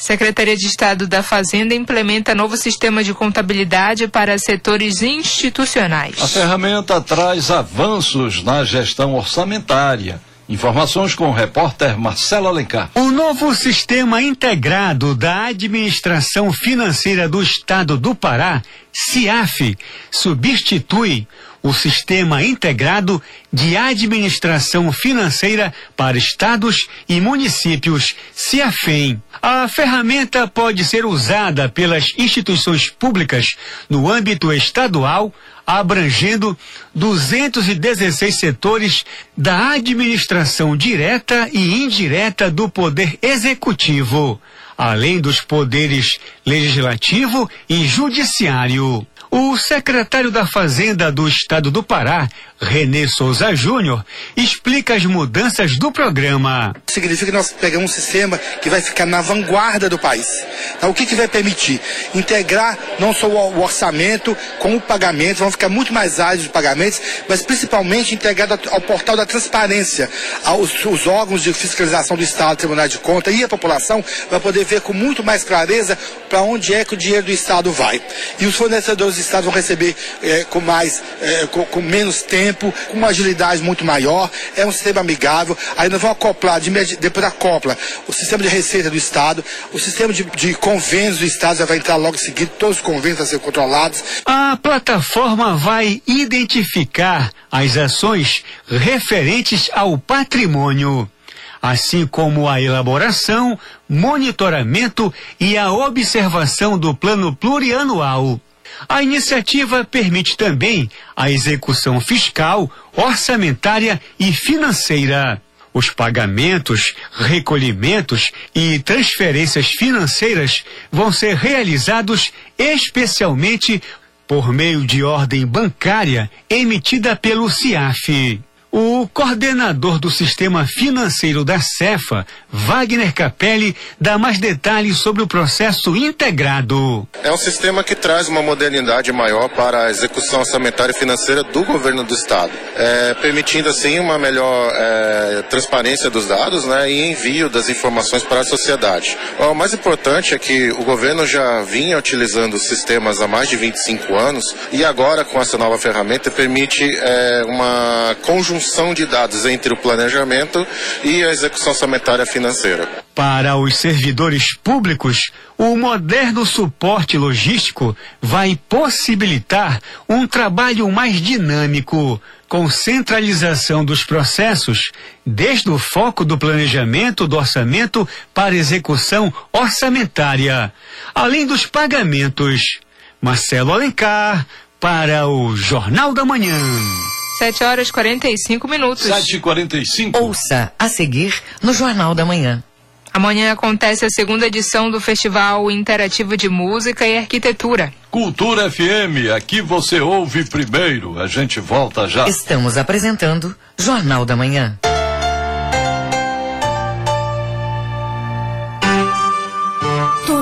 Secretaria de Estado da Fazenda implementa novo sistema de contabilidade para setores institucionais. A ferramenta traz avanços na gestão orçamentária Informações com o repórter Marcelo Alencar. O novo sistema integrado da Administração Financeira do Estado do Pará, CIAF, substitui o Sistema Integrado de Administração Financeira para Estados e Municípios, CIAFEM. A ferramenta pode ser usada pelas instituições públicas no âmbito estadual, abrangendo 216 setores da administração direta e indireta do Poder Executivo, além dos poderes legislativo e judiciário. O secretário da Fazenda do Estado do Pará, Renê Souza Júnior, explica as mudanças do programa. Significa que nós pegamos um sistema que vai ficar na vanguarda do país. Então, o que, que vai permitir? Integrar não só o orçamento com o pagamento, vão ficar muito mais ágeis os pagamentos, mas principalmente integrado ao portal da transparência. Aos, os órgãos de fiscalização do Estado, Tribunal de Contas e a população vai poder ver com muito mais clareza para onde é que o dinheiro do Estado vai. E os fornecedores do Estado vão receber é, com mais, é, com, com, menos tempo, com uma agilidade muito maior. É um sistema amigável. Aí nós vamos acoplar, de, depois acopla o sistema de receita do Estado, o sistema de, de convênios do Estado já vai entrar logo em seguida, todos os convênios vão ser controlados. A plataforma vai identificar as ações referentes ao patrimônio. assim como a elaboração, monitoramento e a observação do plano plurianual. A iniciativa permite também a execução fiscal, orçamentária e financeira. Os pagamentos, recolhimentos e transferências financeiras vão ser realizados especialmente por meio de ordem bancária emitida pelo CIAF. O coordenador do sistema financeiro da Cefa, Wagner Capelli, dá mais detalhes sobre o processo integrado. É um sistema que traz uma modernidade maior para a execução orçamentária e financeira do governo do Estado, é, permitindo assim uma melhor é, transparência dos dados né, e envio das informações para a sociedade. O mais importante é que o governo já vinha utilizando sistemas há mais de 25 anos e agora com essa nova ferramenta permite é, uma conjunção de dados entre o planejamento e a execução orçamentária financeira. Para os servidores públicos, o moderno suporte logístico vai possibilitar um trabalho mais dinâmico, com centralização dos processos, desde o foco do planejamento do orçamento para execução orçamentária, além dos pagamentos. Marcelo Alencar, para o Jornal da Manhã. 7 horas e 45 minutos. 7 e 45 Ouça a seguir no Jornal da Manhã. Amanhã acontece a segunda edição do Festival Interativo de Música e Arquitetura. Cultura FM, aqui você ouve primeiro. A gente volta já. Estamos apresentando Jornal da Manhã.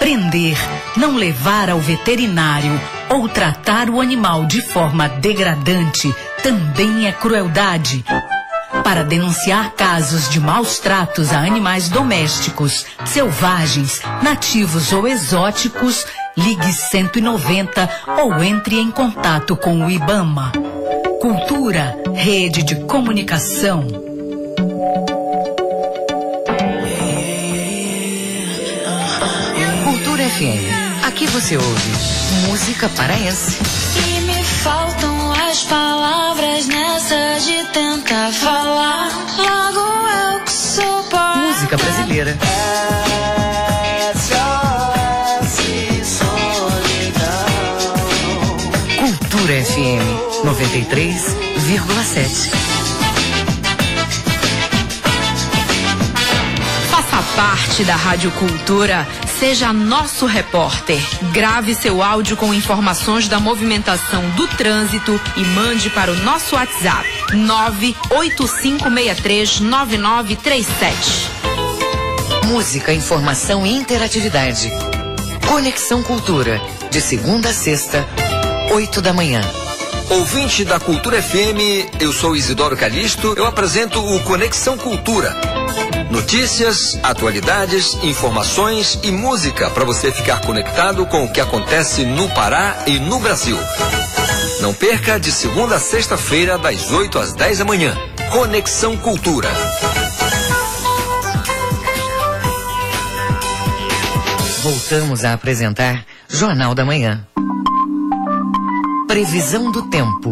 Prender, não levar ao veterinário ou tratar o animal de forma degradante também é crueldade. Para denunciar casos de maus tratos a animais domésticos, selvagens, nativos ou exóticos, ligue 190 ou entre em contato com o IBAMA. Cultura, rede de comunicação. FM. Aqui você ouve música paraense. E me faltam as palavras nessa de tentar falar. Logo eu que sou pobre. Música brasileira. Cultura FM 93,7. Faça parte da Rádio Cultura. Seja nosso repórter. Grave seu áudio com informações da movimentação do trânsito e mande para o nosso WhatsApp 985639937. Música, informação e interatividade. Conexão Cultura. De segunda a sexta, 8 da manhã. Ouvinte da Cultura FM, eu sou Isidoro Calixto, eu apresento o Conexão Cultura. Notícias, atualidades, informações e música para você ficar conectado com o que acontece no Pará e no Brasil. Não perca de segunda a sexta-feira, das 8 às 10 da manhã. Conexão Cultura. Voltamos a apresentar Jornal da Manhã. Previsão do tempo.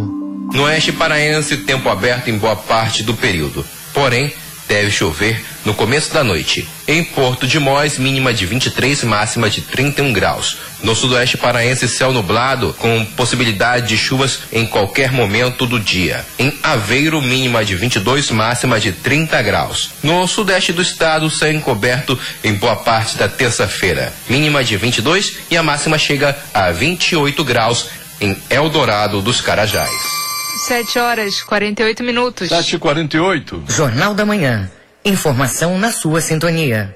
No oeste paraense, tempo aberto em boa parte do período. Porém, deve chover no começo da noite. Em Porto de Mós, mínima de 23, máxima de 31 graus. No sudoeste paraense, céu nublado, com possibilidade de chuvas em qualquer momento do dia. Em Aveiro, mínima de 22, máxima de 30 graus. No sudeste do estado, céu encoberto em boa parte da terça-feira. Mínima de 22 e a máxima chega a 28 graus em Eldorado dos Carajás. 7 horas e 48 minutos. 7 e 48 Jornal da Manhã. Informação na sua sintonia.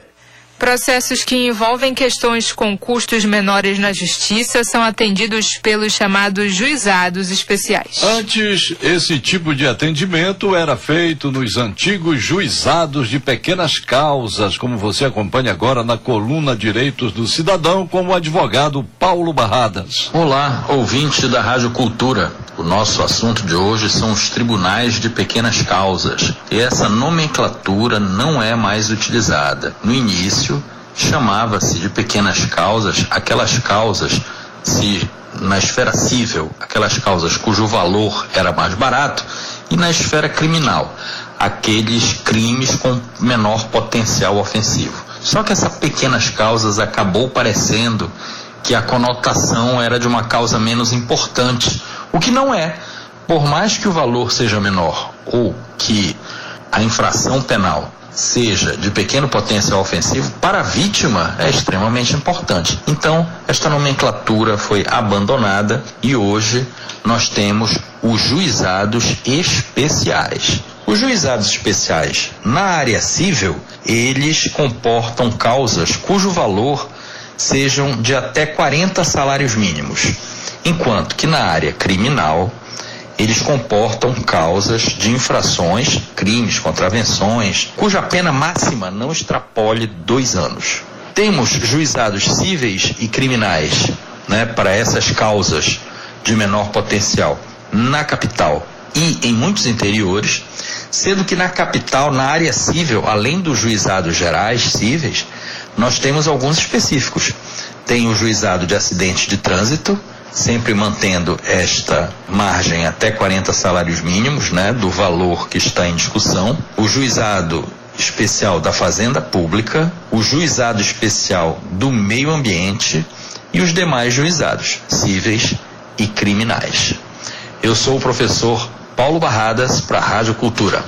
Processos que envolvem questões com custos menores na justiça são atendidos pelos chamados juizados especiais. Antes, esse tipo de atendimento era feito nos antigos juizados de pequenas causas, como você acompanha agora na coluna Direitos do Cidadão com o advogado Paulo Barradas. Olá, ouvinte da Rádio Cultura. O nosso assunto de hoje são os tribunais de pequenas causas. E essa nomenclatura não é mais utilizada. No início, chamava-se de pequenas causas aquelas causas se na esfera civil, aquelas causas cujo valor era mais barato, e na esfera criminal, aqueles crimes com menor potencial ofensivo. Só que essas pequenas causas acabou parecendo que a conotação era de uma causa menos importante, o que não é. Por mais que o valor seja menor ou que a infração penal seja de pequeno potencial ofensivo, para a vítima é extremamente importante. Então, esta nomenclatura foi abandonada e hoje nós temos os juizados especiais. Os juizados especiais na área civil, eles comportam causas cujo valor sejam de até 40 salários mínimos, enquanto que na área criminal eles comportam causas de infrações, crimes, contravenções, cuja pena máxima não extrapole dois anos. Temos juizados cíveis e criminais né, para essas causas de menor potencial na capital e em muitos interiores, sendo que na capital, na área civil, além dos juizados gerais cíveis, nós temos alguns específicos. Tem o juizado de acidente de trânsito, sempre mantendo esta margem até 40 salários mínimos, né, do valor que está em discussão. O juizado especial da Fazenda Pública, o juizado especial do Meio Ambiente e os demais juizados cíveis e criminais. Eu sou o professor Paulo Barradas para a Rádio Cultura.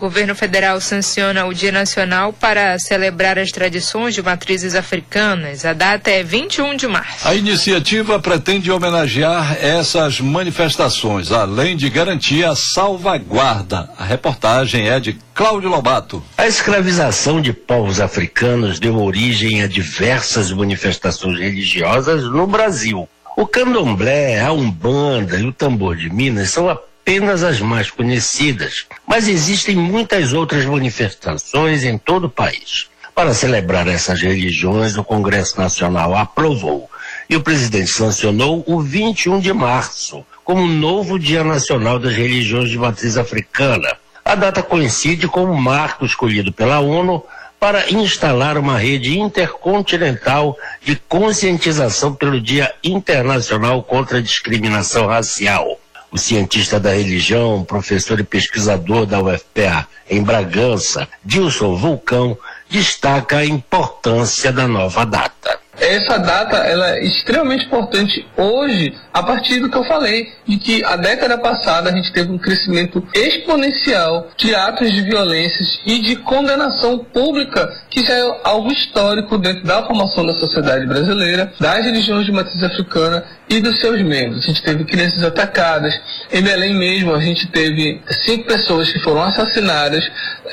O governo federal sanciona o Dia Nacional para celebrar as tradições de matrizes africanas. A data é 21 de março. A iniciativa pretende homenagear essas manifestações, além de garantir a salvaguarda. A reportagem é de Cláudio Lobato. A escravização de povos africanos deu origem a diversas manifestações religiosas no Brasil. O candomblé, a umbanda e o tambor de Minas são a apenas as mais conhecidas, mas existem muitas outras manifestações em todo o país. Para celebrar essas religiões, o Congresso Nacional aprovou e o presidente sancionou o 21 de março como novo Dia Nacional das Religiões de Matriz Africana. A data coincide com o marco escolhido pela ONU para instalar uma rede intercontinental de conscientização pelo Dia Internacional contra a Discriminação Racial o cientista da religião, professor e pesquisador da UFPA em Bragança, Dilson Vulcão, destaca a importância da nova data essa data ela é extremamente importante hoje, a partir do que eu falei, de que a década passada a gente teve um crescimento exponencial de atos de violências e de condenação pública, que já é algo histórico dentro da formação da sociedade brasileira, das religiões de matriz africana e dos seus membros. A gente teve crianças atacadas. Em Belém mesmo, a gente teve cinco pessoas que foram assassinadas.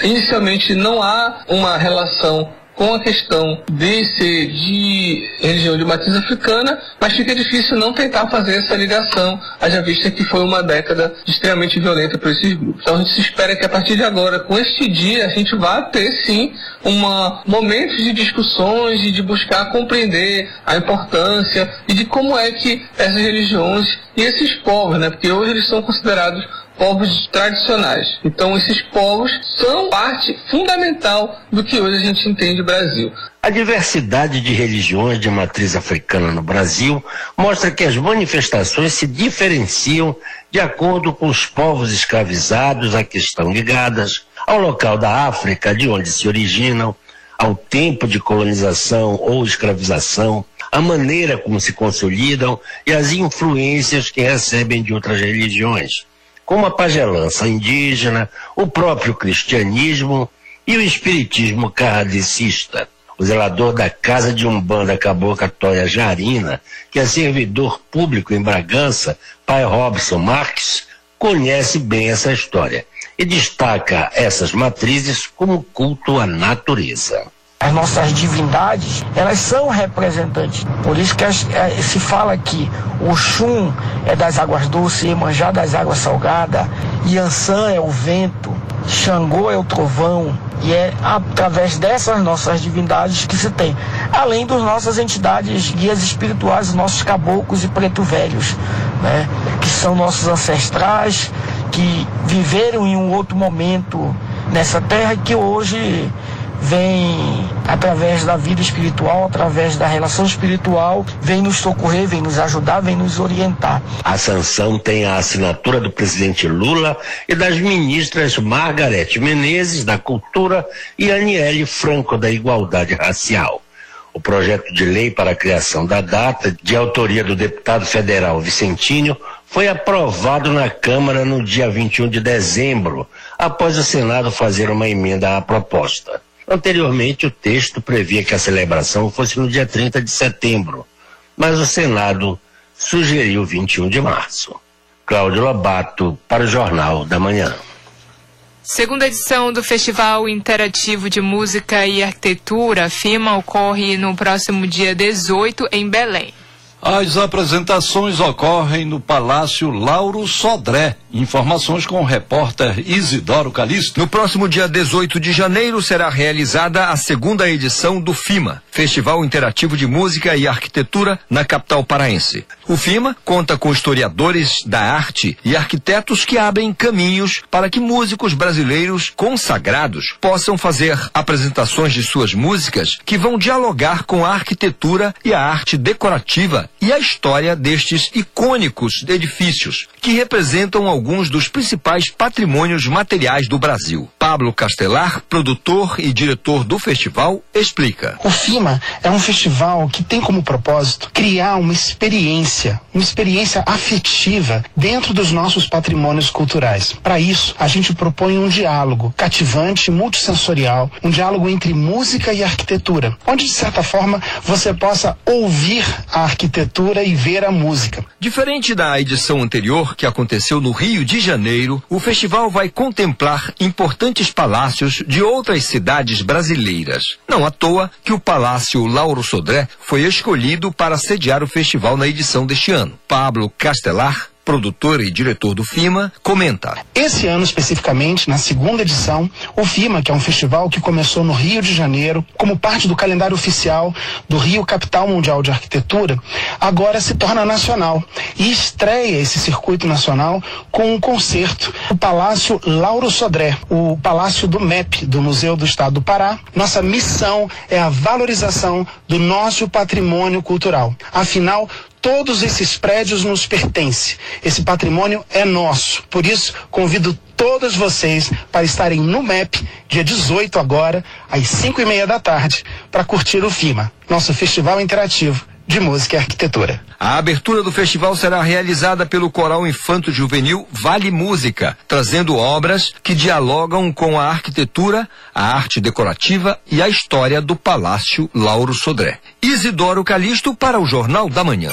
Inicialmente, não há uma relação com a questão de ser de religião de matriz africana, mas fica difícil não tentar fazer essa ligação, haja vista que foi uma década extremamente violenta para esses grupos. Então a gente espera que a partir de agora, com este dia, a gente vá ter sim uma momentos de discussões e de buscar compreender a importância e de como é que essas religiões e esses povos, né, porque hoje eles são considerados povos tradicionais. Então, esses povos são parte fundamental do que hoje a gente entende Brasil. A diversidade de religiões de matriz africana no Brasil mostra que as manifestações se diferenciam de acordo com os povos escravizados a que estão ligadas, ao local da África de onde se originam, ao tempo de colonização ou escravização, a maneira como se consolidam e as influências que recebem de outras religiões como a pagelança indígena, o próprio cristianismo e o espiritismo kardecista. O zelador da casa de Umbanda Cabocla Toia Jarina, que é servidor público em Bragança, pai Robson Marques, conhece bem essa história e destaca essas matrizes como culto à natureza. As nossas divindades, elas são representantes. Por isso que as, é, se fala que o Xum é das águas doces, Iemanjá das águas salgadas, Yansan é o vento, Xangô é o trovão, e é através dessas nossas divindades que se tem. Além das nossas entidades guias espirituais, os nossos caboclos e preto velhos, né? que são nossos ancestrais, que viveram em um outro momento nessa terra que hoje vem através da vida espiritual, através da relação espiritual, vem nos socorrer, vem nos ajudar, vem nos orientar. A sanção tem a assinatura do presidente Lula e das ministras Margarete Menezes, da Cultura, e Aniele Franco, da Igualdade Racial. O projeto de lei para a criação da data, de autoria do deputado federal Vicentinho, foi aprovado na Câmara no dia 21 de dezembro, após o Senado fazer uma emenda à proposta. Anteriormente, o texto previa que a celebração fosse no dia 30 de setembro, mas o Senado sugeriu 21 de março. Cláudio Lobato, para o Jornal da Manhã. Segunda edição do Festival Interativo de Música e Arquitetura, FIMA, ocorre no próximo dia 18 em Belém. As apresentações ocorrem no Palácio Lauro Sodré. Informações com o repórter Isidoro Calixto. No próximo dia 18 de janeiro será realizada a segunda edição do FIMA, Festival Interativo de Música e Arquitetura, na capital paraense. O FIMA conta com historiadores da arte e arquitetos que abrem caminhos para que músicos brasileiros consagrados possam fazer apresentações de suas músicas que vão dialogar com a arquitetura e a arte decorativa e a história destes icônicos edifícios, que representam alguns dos principais patrimônios materiais do Brasil. Pablo Castelar, produtor e diretor do festival, explica. O FIMA é um festival que tem como propósito criar uma experiência, uma experiência afetiva dentro dos nossos patrimônios culturais. Para isso, a gente propõe um diálogo cativante, multissensorial, um diálogo entre música e arquitetura, onde de certa forma você possa ouvir a arquitetura e ver a música. Diferente da edição anterior, que aconteceu no Rio de Janeiro, o festival vai contemplar importantes palácios de outras cidades brasileiras. Não à toa que o Palácio Lauro Sodré foi escolhido para sediar o festival na edição deste ano. Pablo Castelar produtor e diretor do FIMA, comenta. Esse ano especificamente, na segunda edição, o FIMA, que é um festival que começou no Rio de Janeiro, como parte do calendário oficial do Rio Capital Mundial de Arquitetura, agora se torna nacional e estreia esse circuito nacional com um concerto no Palácio Lauro Sodré, o Palácio do MEP, do Museu do Estado do Pará. Nossa missão é a valorização do nosso patrimônio cultural. Afinal, todos esses prédios nos pertencem. Esse patrimônio é nosso. Por isso, convido todos vocês para estarem no MEP, dia 18 agora, às 5 e meia da tarde, para curtir o FIMA, nosso festival interativo de música e arquitetura. A abertura do festival será realizada pelo Coral Infanto Juvenil Vale Música, trazendo obras que dialogam com a arquitetura, a arte decorativa e a história do Palácio Lauro Sodré. Isidoro Calixto para o Jornal da Manhã.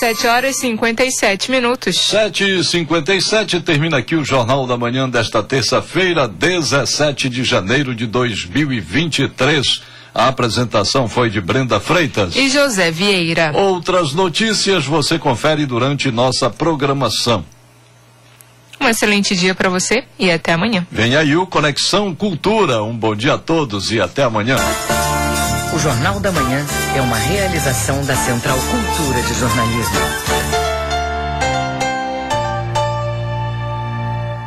7 horas e 57 minutos. 7 e 57 termina aqui o Jornal da Manhã desta terça-feira, 17 de janeiro de 2023. A apresentação foi de Brenda Freitas e José Vieira. Outras notícias você confere durante nossa programação. Um excelente dia para você e até amanhã. Vem aí o Conexão Cultura. Um bom dia a todos e até amanhã. O Jornal da Manhã é uma realização da Central Cultura de Jornalismo.